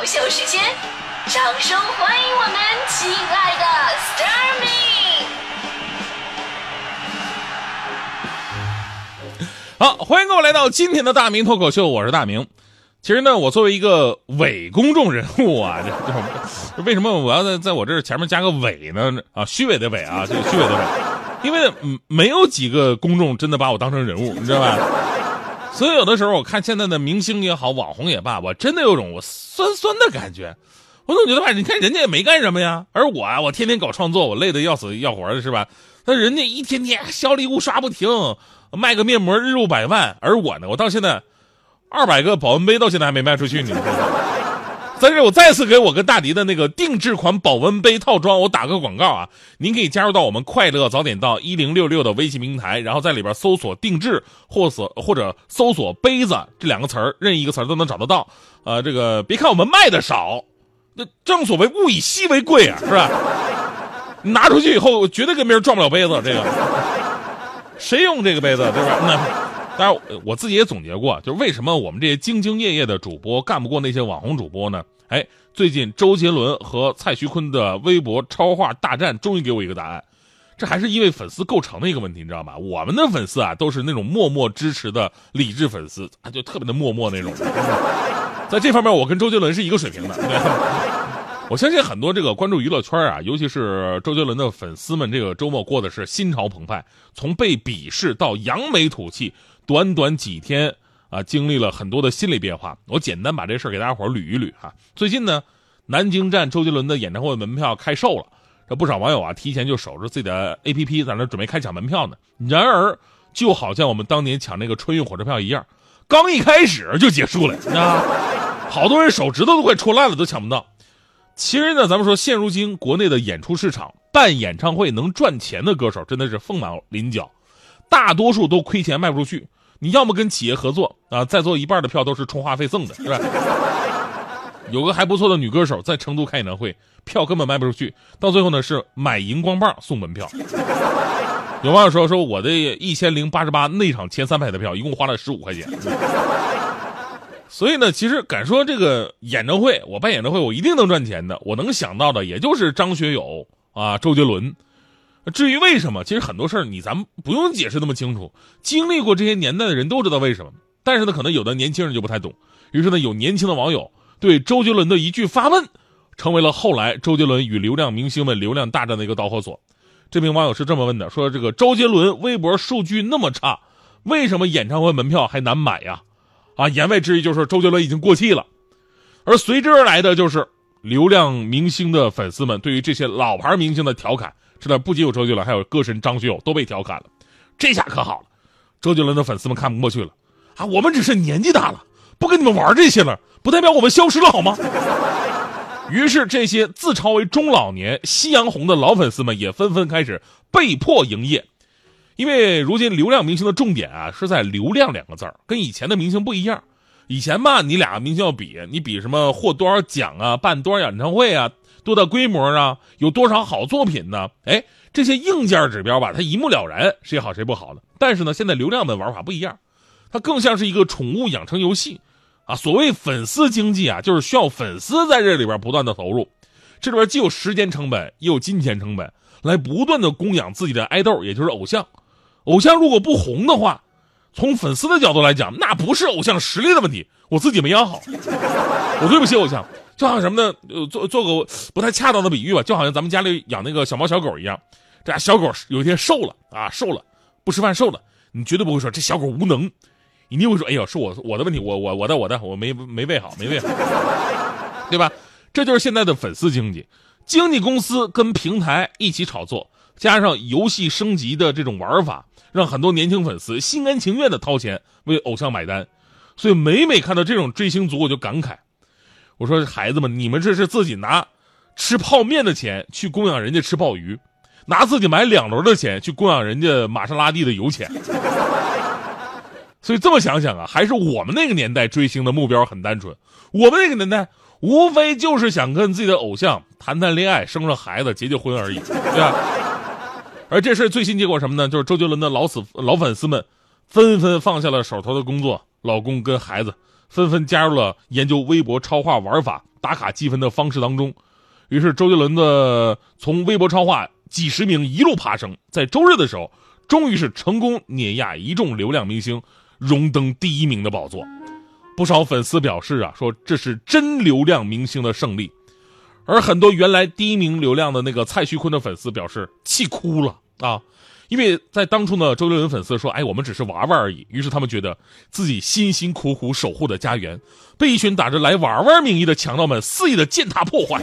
搞笑时间，掌声欢迎我们亲爱的 s t a r m y 好，欢迎各位来到今天的大明脱口秀，我是大明。其实呢，我作为一个伪公众人物啊，这这为什么我要在在我这前面加个伪呢？啊，虚伪的伪啊，这个虚伪的伪，因为，没有几个公众真的把我当成人物，你知道吧？所以有的时候我看现在的明星也好，网红也罢，我真的有种我酸酸的感觉。我总觉得吧，你看人家也没干什么呀，而我啊，我天天搞创作，我累得要死要活的，是吧？那人家一天天小礼物刷不停，卖个面膜日入百万，而我呢，我到现在二百个保温杯到现在还没卖出去呢。在这，我再次给我跟大迪的那个定制款保温杯套装，我打个广告啊！您可以加入到我们快乐早点到一零六六的微信平台，然后在里边搜索“定制”或者或者搜索“杯子”这两个词儿，任意一个词儿都能找得到。呃，这个别看我们卖的少，那正所谓物以稀为贵啊，是吧？拿出去以后，绝对跟别人撞不了杯子。这个谁用这个杯子，对吧？那当然，我自己也总结过，就是为什么我们这些兢兢业业的主播干不过那些网红主播呢？哎，最近周杰伦和蔡徐坤的微博超话大战终于给我一个答案，这还是因为粉丝构成的一个问题，你知道吗？我们的粉丝啊，都是那种默默支持的理智粉丝，啊，就特别的默默那种。在这方面，我跟周杰伦是一个水平的。我相信很多这个关注娱乐圈啊，尤其是周杰伦的粉丝们，这个周末过的是心潮澎湃，从被鄙视到扬眉吐气，短短几天啊，经历了很多的心理变化。我简单把这事儿给大家伙捋一捋哈。最近呢，南京站周杰伦的演唱会门票开售了，这不少网友啊提前就守着自己的 APP 在那准备开抢门票呢。然而，就好像我们当年抢那个春运火车票一样，刚一开始就结束了啊，好多人手指头都快戳烂了，都抢不到。其实呢，咱们说现如今国内的演出市场，办演唱会能赚钱的歌手真的是凤毛麟角，大多数都亏钱卖不出去。你要么跟企业合作啊，再做一半的票都是充话费赠的，是吧？有个还不错的女歌手在成都开演唱会，票根本卖不出去，到最后呢是买荧光棒送门票。有网友说说我的一千零八十八内场前三排的票，一共花了十五块钱。所以呢，其实敢说这个演唱会，我办演唱会我一定能赚钱的。我能想到的也就是张学友啊、周杰伦。至于为什么，其实很多事儿你咱们不用解释那么清楚，经历过这些年代的人都知道为什么。但是呢，可能有的年轻人就不太懂。于是呢，有年轻的网友对周杰伦的一句发问，成为了后来周杰伦与流量明星们流量大战的一个导火索。这名网友是这么问的：说这个周杰伦微博数据那么差，为什么演唱会门票还难买呀？啊，言外之意就是周杰伦已经过气了，而随之而来的就是流量明星的粉丝们对于这些老牌明星的调侃。是的，不仅有周杰伦，还有歌神张学友都被调侃了。这下可好了，周杰伦的粉丝们看不过去了啊！我们只是年纪大了，不跟你们玩这些了，不代表我们消失了好吗？于是，这些自嘲为中老年、夕阳红的老粉丝们也纷纷开始被迫营业。因为如今流量明星的重点啊是在“流量”两个字儿，跟以前的明星不一样。以前吧，你俩明星要比，你比什么获多少奖啊，办多少演唱会啊，多大规模啊，有多少好作品呢？哎，这些硬件指标吧，它一目了然，谁好谁不好的。但是呢，现在流量的玩法不一样，它更像是一个宠物养成游戏啊。所谓粉丝经济啊，就是需要粉丝在这里边不断的投入，这里边既有时间成本，也有金钱成本，来不断的供养自己的爱豆，也就是偶像。偶像如果不红的话，从粉丝的角度来讲，那不是偶像实力的问题，我自己没养好，我对不起偶像。就好像什么呢？呃，做做个不太恰当的比喻吧，就好像咱们家里养那个小猫小狗一样，这俩小狗有一天瘦了啊，瘦了，不吃饭瘦了，你绝对不会说这小狗无能，你一定会说，哎呦，是我我的问题，我我我的我的我没没喂好，没喂好，对吧？这就是现在的粉丝经济，经纪公司跟平台一起炒作。加上游戏升级的这种玩法，让很多年轻粉丝心甘情愿的掏钱为偶像买单，所以每每看到这种追星族，我就感慨：我说孩子们，你们这是自己拿吃泡面的钱去供养人家吃鲍鱼，拿自己买两轮的钱去供养人家玛莎拉蒂的油钱。所以这么想想啊，还是我们那个年代追星的目标很单纯，我们那个年代无非就是想跟自己的偶像谈谈恋爱、生生孩子、结结婚而已，对吧？而这事最新结果什么呢？就是周杰伦的老死老粉丝们，纷纷放下了手头的工作，老公跟孩子，纷纷加入了研究微博超话玩法、打卡积分的方式当中。于是，周杰伦的从微博超话几十名一路爬升，在周日的时候，终于是成功碾压一众流量明星，荣登第一名的宝座。不少粉丝表示啊，说这是真流量明星的胜利。而很多原来第一名流量的那个蔡徐坤的粉丝表示气哭了啊，因为在当初呢，周杰伦粉丝说：“哎，我们只是玩玩而已。”于是他们觉得自己辛辛苦苦守护的家园，被一群打着来玩玩名义的强盗们肆意的践踏破坏。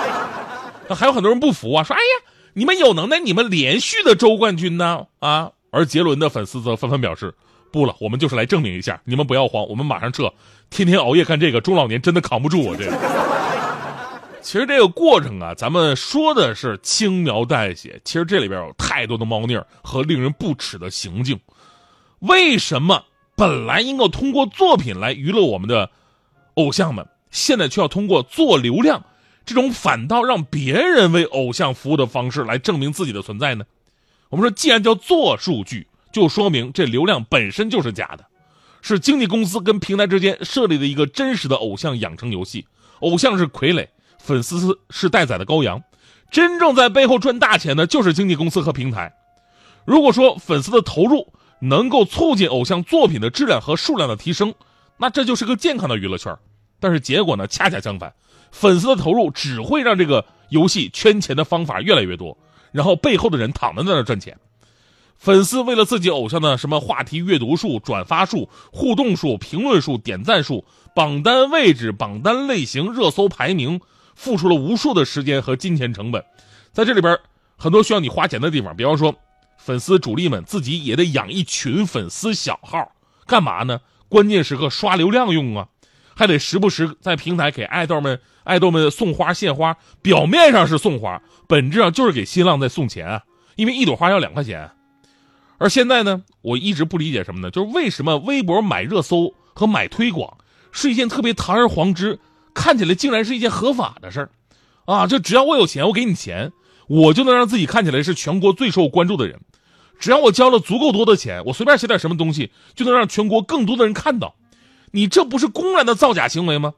那还有很多人不服啊，说：“哎呀，你们有能耐，你们连续的周冠军呢？”啊，而杰伦的粉丝则纷纷表示：“不了，我们就是来证明一下，你们不要慌，我们马上撤。天天熬夜干这个，中老年真的扛不住啊！这个。”其实这个过程啊，咱们说的是轻描淡写，其实这里边有太多的猫腻和令人不齿的行径。为什么本来应该通过作品来娱乐我们的偶像们，现在却要通过做流量这种反倒让别人为偶像服务的方式来证明自己的存在呢？我们说，既然叫做数据，就说明这流量本身就是假的，是经纪公司跟平台之间设立的一个真实的偶像养成游戏，偶像是傀儡。粉丝是待宰的羔羊，真正在背后赚大钱的，就是经纪公司和平台。如果说粉丝的投入能够促进偶像作品的质量和数量的提升，那这就是个健康的娱乐圈。但是结果呢，恰恰相反，粉丝的投入只会让这个游戏圈钱的方法越来越多，然后背后的人躺在那赚钱。粉丝为了自己偶像的什么话题阅读数、转发数、互动数、评论数、点赞数、榜单位置、榜单类型、热搜排名。付出了无数的时间和金钱成本，在这里边很多需要你花钱的地方，比方说，粉丝主力们自己也得养一群粉丝小号，干嘛呢？关键时刻刷流量用啊，还得时不时在平台给爱豆们爱豆们送花献花，表面上是送花，本质上就是给新浪在送钱啊，因为一朵花要两块钱。而现在呢，我一直不理解什么呢？就是为什么微博买热搜和买推广是一件特别堂而皇之。看起来竟然是一件合法的事儿，啊！就只要我有钱，我给你钱，我就能让自己看起来是全国最受关注的人。只要我交了足够多的钱，我随便写点什么东西，就能让全国更多的人看到。你这不是公然的造假行为吗？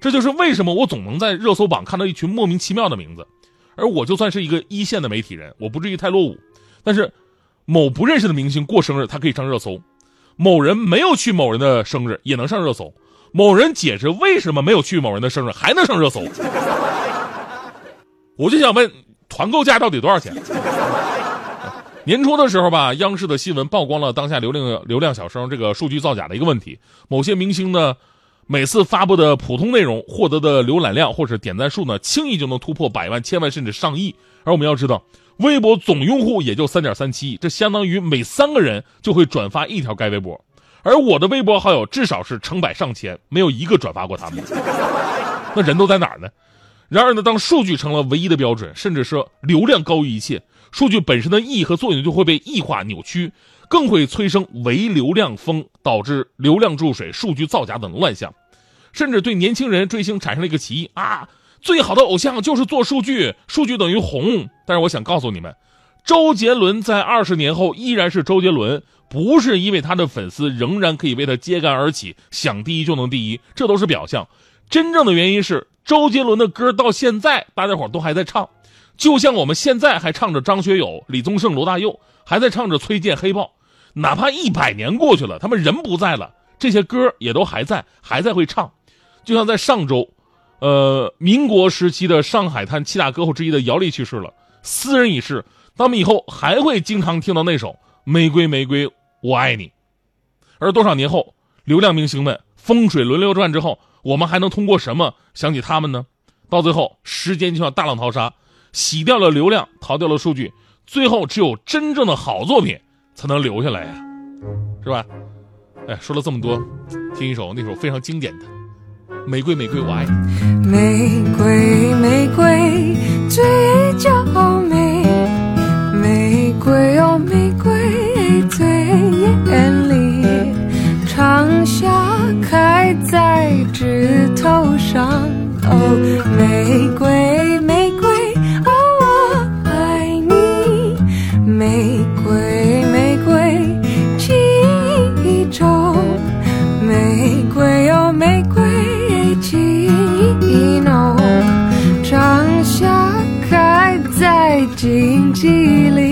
这就是为什么我总能在热搜榜看到一群莫名其妙的名字。而我就算是一个一线的媒体人，我不至于太落伍。但是，某不认识的明星过生日，他可以上热搜；某人没有去某人的生日，也能上热搜。某人解释为什么没有去某人的生日还能上热搜，我就想问，团购价到底多少钱？年初的时候吧，央视的新闻曝光了当下流量流量小生这个数据造假的一个问题。某些明星呢，每次发布的普通内容获得的浏览量或者点赞数呢，轻易就能突破百万、千万甚至上亿。而我们要知道，微博总用户也就三点三七亿，这相当于每三个人就会转发一条该微博。而我的微博好友至少是成百上千，没有一个转发过他们。那人都在哪儿呢？然而呢，当数据成了唯一的标准，甚至是流量高于一切，数据本身的意义和作用就会被异化扭曲，更会催生唯流量风，导致流量注水、数据造假等乱象，甚至对年轻人追星产生了一个歧义啊！最好的偶像就是做数据，数据等于红。但是我想告诉你们，周杰伦在二十年后依然是周杰伦。不是因为他的粉丝仍然可以为他揭竿而起，想第一就能第一，这都是表象。真正的原因是周杰伦的歌到现在大家伙都还在唱，就像我们现在还唱着张学友、李宗盛、罗大佑，还在唱着崔健、黑豹。哪怕一百年过去了，他们人不在了，这些歌也都还在，还在会唱。就像在上周，呃，民国时期的上海滩七大歌后之一的姚丽去世了，斯人已逝，他们以后还会经常听到那首《玫瑰玫瑰》。我爱你，而多少年后，流量明星们风水轮流转之后，我们还能通过什么想起他们呢？到最后，时间就像大浪淘沙，洗掉了流量，淘掉了数据，最后只有真正的好作品才能留下来呀，是吧？哎，说了这么多，听一首那首非常经典的《玫瑰玫瑰我爱你》。玫瑰玫瑰最娇美，记忆里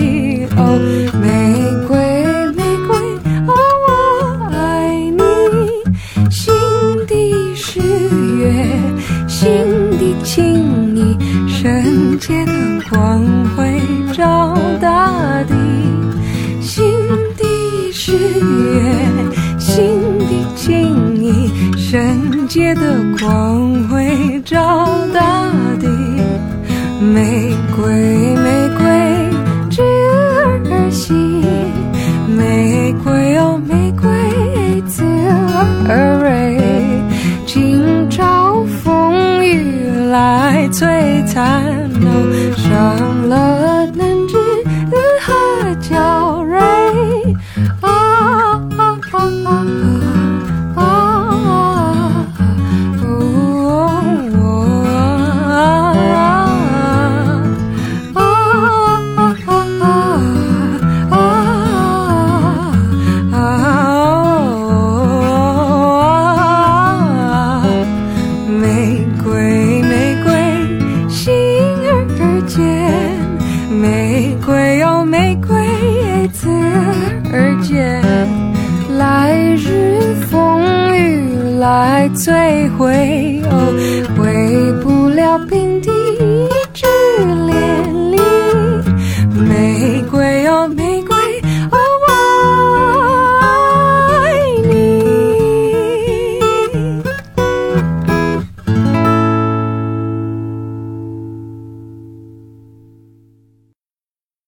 璀璨。回，哦，回不了平地。